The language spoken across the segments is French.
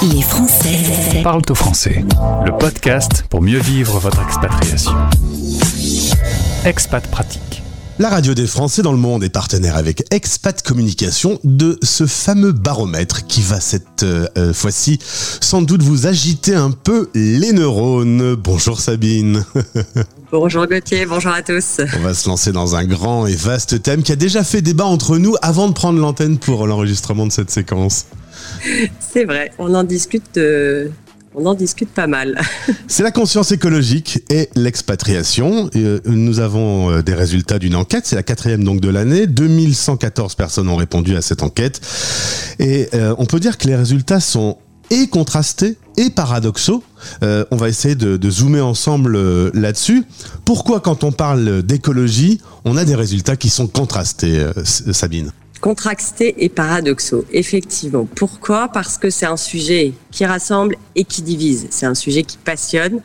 Les Français Parle au français. Le podcast pour mieux vivre votre expatriation. Expat pratique. La radio des Français dans le monde est partenaire avec Expat Communication de ce fameux baromètre qui va cette euh, euh, fois-ci sans doute vous agiter un peu les neurones. Bonjour Sabine. Bonjour Gauthier, bonjour à tous. On va se lancer dans un grand et vaste thème qui a déjà fait débat entre nous avant de prendre l'antenne pour l'enregistrement de cette séquence. C'est vrai, on en discute, euh, on en discute pas mal. C'est la conscience écologique et l'expatriation. Euh, nous avons euh, des résultats d'une enquête, c'est la quatrième donc de l'année. 2114 personnes ont répondu à cette enquête. Et on peut dire que les résultats sont et contrastés et paradoxaux. on va essayer de, de zoomer ensemble là-dessus. Pourquoi quand on parle d'écologie, on a des résultats qui sont contrastés, Sabine? Contrastés et paradoxaux, effectivement. Pourquoi? Parce que c'est un sujet qui rassemble et qui divise. C'est un sujet qui passionne.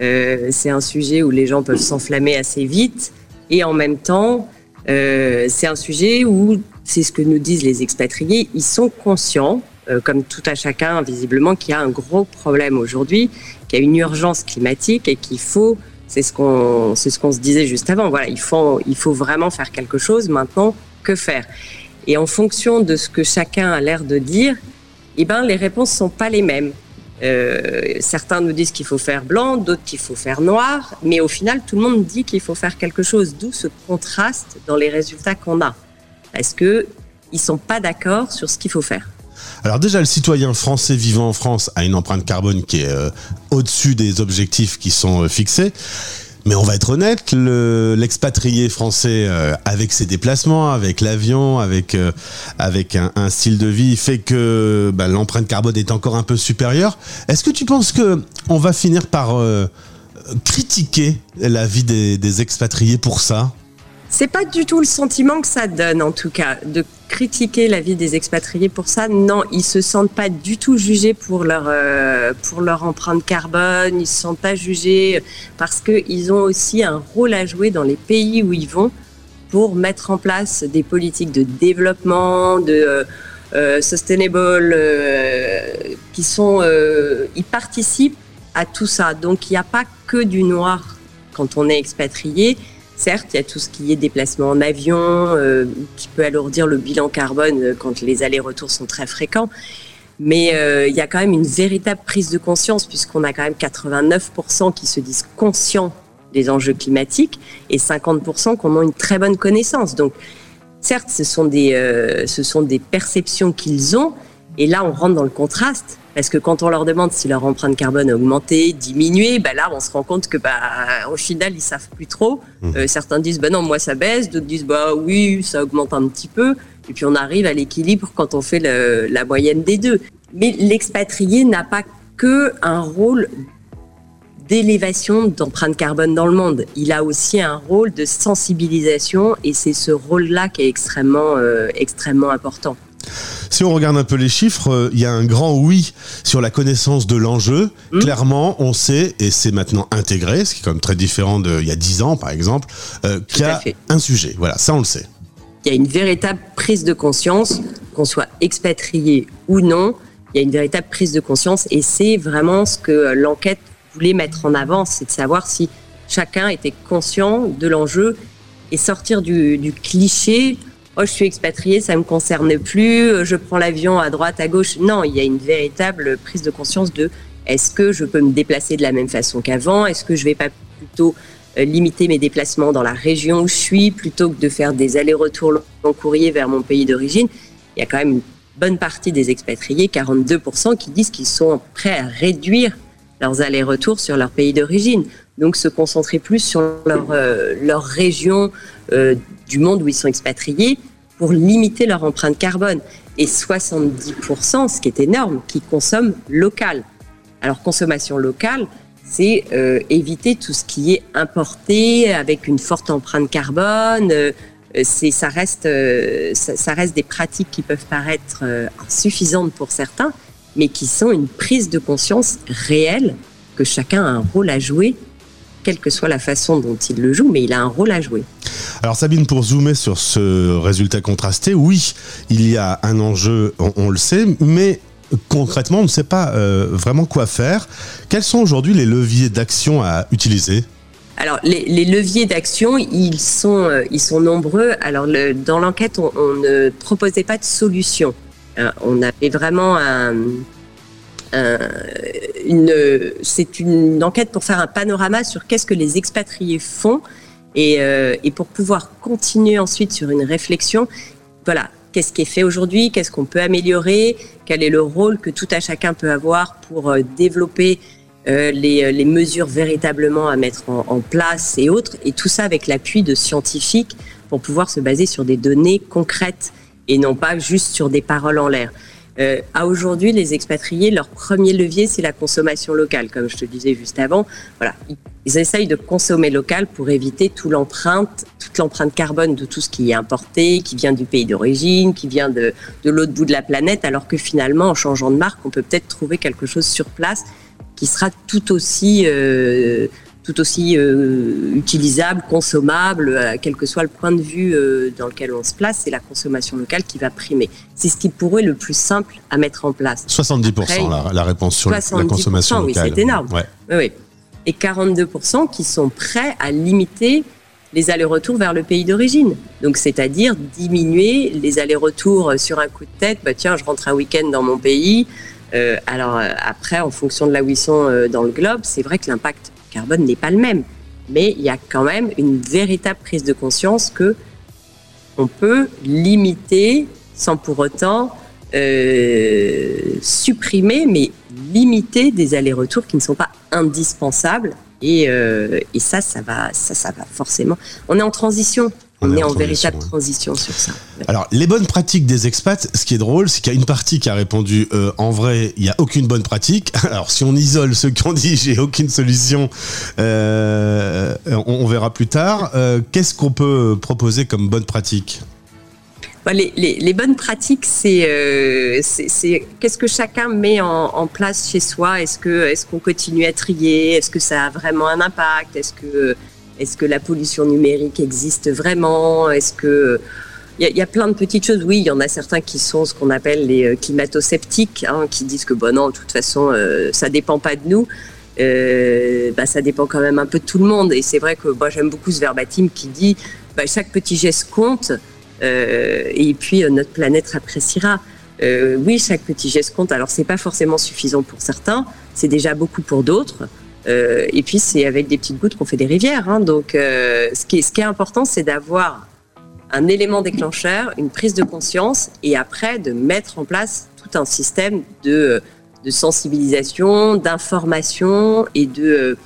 Euh, c'est un sujet où les gens peuvent s'enflammer assez vite. Et en même temps, euh, c'est un sujet où, c'est ce que nous disent les expatriés, ils sont conscients, euh, comme tout à chacun, visiblement, qu'il y a un gros problème aujourd'hui, qu'il y a une urgence climatique et qu'il faut c'est ce qu'on ce qu'on se disait juste avant. Voilà, il faut il faut vraiment faire quelque chose maintenant. Que faire et en fonction de ce que chacun a l'air de dire, eh ben, les réponses sont pas les mêmes. Euh, certains nous disent qu'il faut faire blanc, d'autres qu'il faut faire noir, mais au final, tout le monde dit qu'il faut faire quelque chose. D'où ce contraste dans les résultats qu'on a, parce que ils sont pas d'accord sur ce qu'il faut faire. Alors déjà, le citoyen français vivant en France a une empreinte carbone qui est euh, au-dessus des objectifs qui sont euh, fixés. Mais on va être honnête, l'expatrié français, euh, avec ses déplacements, avec l'avion, avec, euh, avec un, style de vie, fait que bah, l'empreinte carbone est encore un peu supérieure. Est-ce que tu penses que on va finir par euh, critiquer la vie des, des expatriés pour ça? C'est pas du tout le sentiment que ça donne, en tout cas, de critiquer la vie des expatriés pour ça. Non, ils se sentent pas du tout jugés pour leur euh, pour leur empreinte carbone. Ils se sentent pas jugés parce que ils ont aussi un rôle à jouer dans les pays où ils vont pour mettre en place des politiques de développement, de euh, euh sustainable, qui sont, ils participent à tout ça. Donc il n'y a pas que du noir quand on est expatrié Certes, il y a tout ce qui est déplacement en avion, euh, qui peut alourdir le bilan carbone euh, quand les allers-retours sont très fréquents. Mais euh, il y a quand même une véritable prise de conscience, puisqu'on a quand même 89% qui se disent conscients des enjeux climatiques et 50% qui en ont une très bonne connaissance. Donc, certes, ce sont des, ce sont des perceptions qu'ils ont, et là, on rentre dans le contraste. Parce que quand on leur demande si leur empreinte carbone a augmenté, diminué, bah là, on se rend compte que, bah, au final, ils savent plus trop. Mmh. Euh, certains disent, bah non, moi, ça baisse. D'autres disent, bah oui, ça augmente un petit peu. Et puis, on arrive à l'équilibre quand on fait le, la moyenne des deux. Mais l'expatrié n'a pas que un rôle d'élévation d'empreinte carbone dans le monde. Il a aussi un rôle de sensibilisation et c'est ce rôle-là qui est extrêmement, euh, extrêmement important. Si on regarde un peu les chiffres, euh, il y a un grand oui sur la connaissance de l'enjeu. Mmh. Clairement, on sait, et c'est maintenant intégré, ce qui est quand même très différent d'il y a 10 ans, par exemple, euh, qu'il y a un sujet. Voilà, ça on le sait. Il y a une véritable prise de conscience, qu'on soit expatrié ou non, il y a une véritable prise de conscience et c'est vraiment ce que l'enquête voulait mettre en avant, c'est de savoir si chacun était conscient de l'enjeu et sortir du, du cliché oh, je suis expatrié, ça me concerne plus, je prends l'avion à droite, à gauche. Non, il y a une véritable prise de conscience de est-ce que je peux me déplacer de la même façon qu'avant? Est-ce que je vais pas plutôt euh, limiter mes déplacements dans la région où je suis plutôt que de faire des allers-retours en courrier vers mon pays d'origine? Il y a quand même une bonne partie des expatriés, 42%, qui disent qu'ils sont prêts à réduire leurs allers-retours sur leur pays d'origine. Donc se concentrer plus sur leur, euh, leur région euh, du monde où ils sont expatriés pour limiter leur empreinte carbone. Et 70%, ce qui est énorme, qui consomment local. Alors consommation locale, c'est euh, éviter tout ce qui est importé avec une forte empreinte carbone. Euh, c'est ça reste euh, ça, ça, reste des pratiques qui peuvent paraître insuffisantes pour certains, mais qui sont une prise de conscience réelle que chacun a un rôle à jouer, quelle que soit la façon dont il le joue, mais il a un rôle à jouer. Alors Sabine, pour zoomer sur ce résultat contrasté, oui, il y a un enjeu, on, le sait, mais concrètement, on ne sait pas euh, vraiment quoi faire. Quels sont aujourd'hui les leviers d'action à utiliser? Alors, les, leviers d'action, ils sont, euh, ils sont nombreux. Alors, dans l'enquête, on, ne proposait pas de solution. Euh, on avait vraiment un, une, c'est une enquête pour faire un panorama sur qu'est-ce que les expatriés font et, et pour pouvoir continuer ensuite sur une réflexion. Voilà, qu'est-ce qui est fait aujourd'hui, qu'est-ce qu'on peut améliorer, quel est le rôle que tout à chacun peut avoir pour euh, développer euh, les, euh, mesures véritablement à mettre en, place et autres, et tout ça avec l'appui de scientifiques pour pouvoir se baser sur des données concrètes et non pas juste sur des paroles en l'air. Euh, à aujourd'hui, les expatriés, leur premier levier, c'est la consommation locale, comme je te disais juste avant. Voilà, ils essayent de consommer local pour éviter toute l'empreinte, toute l'empreinte carbone de tout ce qui est importé, qui vient du pays d'origine, qui vient de, de l'autre bout de la planète, alors que finalement, en changeant de marque, on peut peut-être trouver quelque chose sur place qui sera tout aussi euh, tout aussi euh, utilisable, consommable, euh, quel que soit le point de vue euh, dans lequel on se place, c'est la consommation locale qui va primer. C'est ce qui pourrait le plus simple à mettre en place. 70% la, réponse sur la consommation locale. Oui, c'est énorme. Ouais. Oui, Et 42% qui sont prêts à limiter les allers-retours vers le pays d'origine. Donc, c'est-à-dire diminuer les allers-retours sur un coup de tête. Bah, tiens, je rentre un week-end dans mon pays. Euh, alors, après, en fonction de là où ils sont dans le globe, c'est vrai que l'impact carbone n'est pas le même. Mais il y a quand même une véritable prise de conscience que on peut limiter sans pour autant euh, supprimer, mais limiter des allers-retours qui ne sont pas indispensables. Et, euh, ça va, ça, ça va forcément. On est en transition. On, est, en, véritable transition sur ça. Alors, les bonnes pratiques des expats, ce qui est drôle, c'est qu'il y a une partie qui a répondu euh, en vrai, il n'y a aucune bonne pratique. Alors, si on isole ceux qui ont dit j'ai aucune solution, euh, on, verra plus tard. Euh, qu'est-ce qu'on peut proposer comme bonne pratique? Bah, les, les, bonnes pratiques, c'est qu'est-ce que chacun met en, en place chez soi? Est-ce que est-ce qu'on continue à trier? Est-ce que ça a vraiment un impact? Est-ce que est-ce que la pollution numérique existe vraiment? Est-ce que il y, a plein de petites choses. Oui, il y en a certains qui sont ce qu'on appelle les euh, climato-sceptiques, hein, qui disent que bon non, de toute façon, euh, ça dépend pas de nous. Euh, bah, ça dépend quand même un peu de tout le monde. Et c'est vrai que moi j'aime beaucoup ce verbatim qui dit bah, chaque petit geste compte et puis notre planète appréciera. oui, chaque petit geste compte. Alors c'est pas forcément suffisant pour certains, c'est déjà beaucoup pour d'autres. Euh, et puis c'est avec des petites gouttes qu'on fait des rivières. Hein. Donc euh, ce, qui est, ce qui est important, c'est d'avoir un élément déclencheur, une prise de conscience, et après de mettre en place tout un système de, de sensibilisation, d'information et de,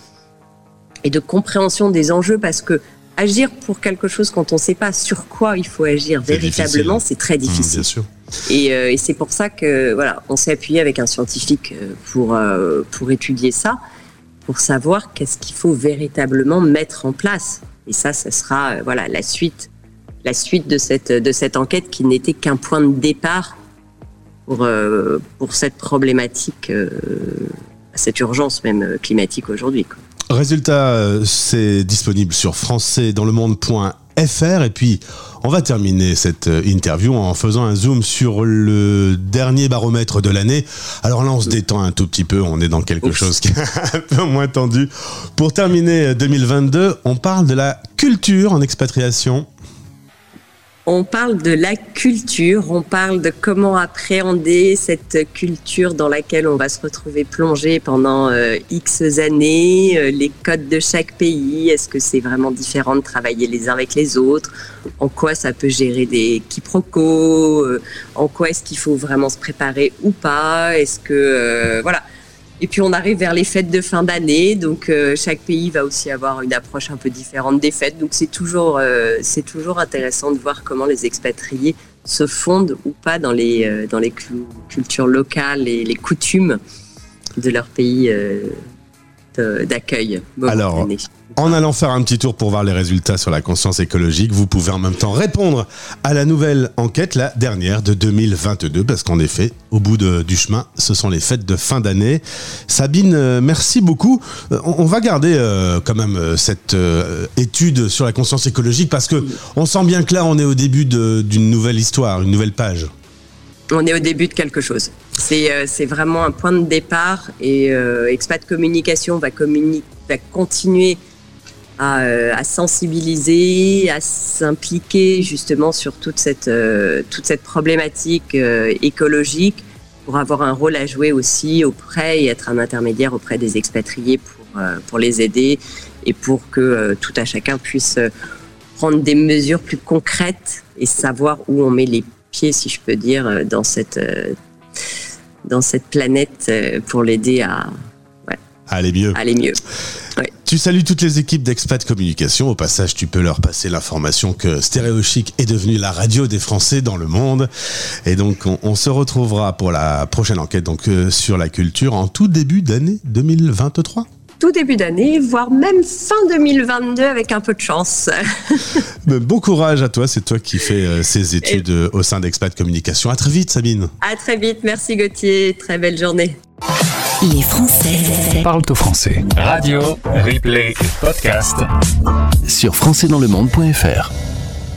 et de compréhension des enjeux, parce que agir pour quelque chose quand on ne sait pas sur quoi il faut agir véritablement, c'est très mmh, difficile. bien sûr. Et, euh, et c'est pour ça que voilà, on s'est appuyé avec un scientifique pour pour étudier ça pour savoir qu'est-ce qu'il faut véritablement mettre en place. Et ça, ce sera euh, voilà la suite, la suite de cette de cette enquête qui n'était qu'un point de départ pour euh, pour cette problématique, euh, cette urgence même climatique aujourd'hui. Résultat, c'est disponible sur françaisdanslemonde.fr et puis on va terminer cette euh, interview en faisant un zoom sur le dernier baromètre de l'année. Alors là, on se détend un tout petit peu, on est dans quelque chose qui est un peu moins tendu. Pour terminer 2022, on parle de la culture en expatriation on parle de la culture, on parle de comment appréhender cette culture dans laquelle on va se retrouver plongé pendant euh, X années, euh, les codes de chaque pays, est-ce que c'est vraiment différent de travailler les uns avec les autres, en quoi ça peut gérer des quiproquos, euh, en quoi est-ce qu'il faut vraiment se préparer ou pas, est-ce que voilà et puis on arrive vers les fêtes de fin d'année, donc euh, chaque pays va aussi avoir une approche un peu différente des fêtes. Donc c'est toujours, euh, c'est toujours intéressant de voir comment les expatriés se fondent ou pas dans les, euh, dans les cultures locales et les coutumes de leur pays d'accueil. Alors, en allant faire un petit tour pour voir les résultats sur la conscience écologique, vous pouvez en même temps répondre à la nouvelle enquête, la dernière de 2022, parce qu'en effet, au bout du chemin, ce sont les fêtes de fin d'année. Sabine, euh, merci beaucoup. Euh, on, va garder euh, quand même cette étude sur la conscience écologique, parce que on sent bien que là, on est au début d'une nouvelle histoire, une nouvelle page. on est au début de quelque chose. C'est vraiment un point de départ et Expat Communication va, va continuer à, euh, à sensibiliser, à s'impliquer justement sur toute cette, euh, toute cette problématique euh, écologique pour avoir un rôle à jouer aussi auprès et être un intermédiaire auprès des expatriés pour, pour les aider et pour que tout à chacun puisse prendre des mesures plus concrètes et savoir où on met les pieds, si je peux dire, dans cette, dans cette planète pour l'aider à Allez mieux. à aller mieux. Tu salues toutes les équipes d'Expat Communication. Au passage, tu peux leur passer l'information que Stéréo Chic est devenue la radio des Français dans le monde. Et donc, on, on se retrouvera pour la prochaine enquête donc euh, sur la culture en tout début d'année 2023. Tout début d'année, voire même fin 2022 avec un peu de chance. Bon courage à toi. C'est toi qui fais euh, ces études euh, au sein d'Expat Communication. À très vite, Sabine. À très vite, merci Gauthier, très belle journée. Les Français Parle-toi français. Radio, replay et podcast sur françaisdanslemonde.fr.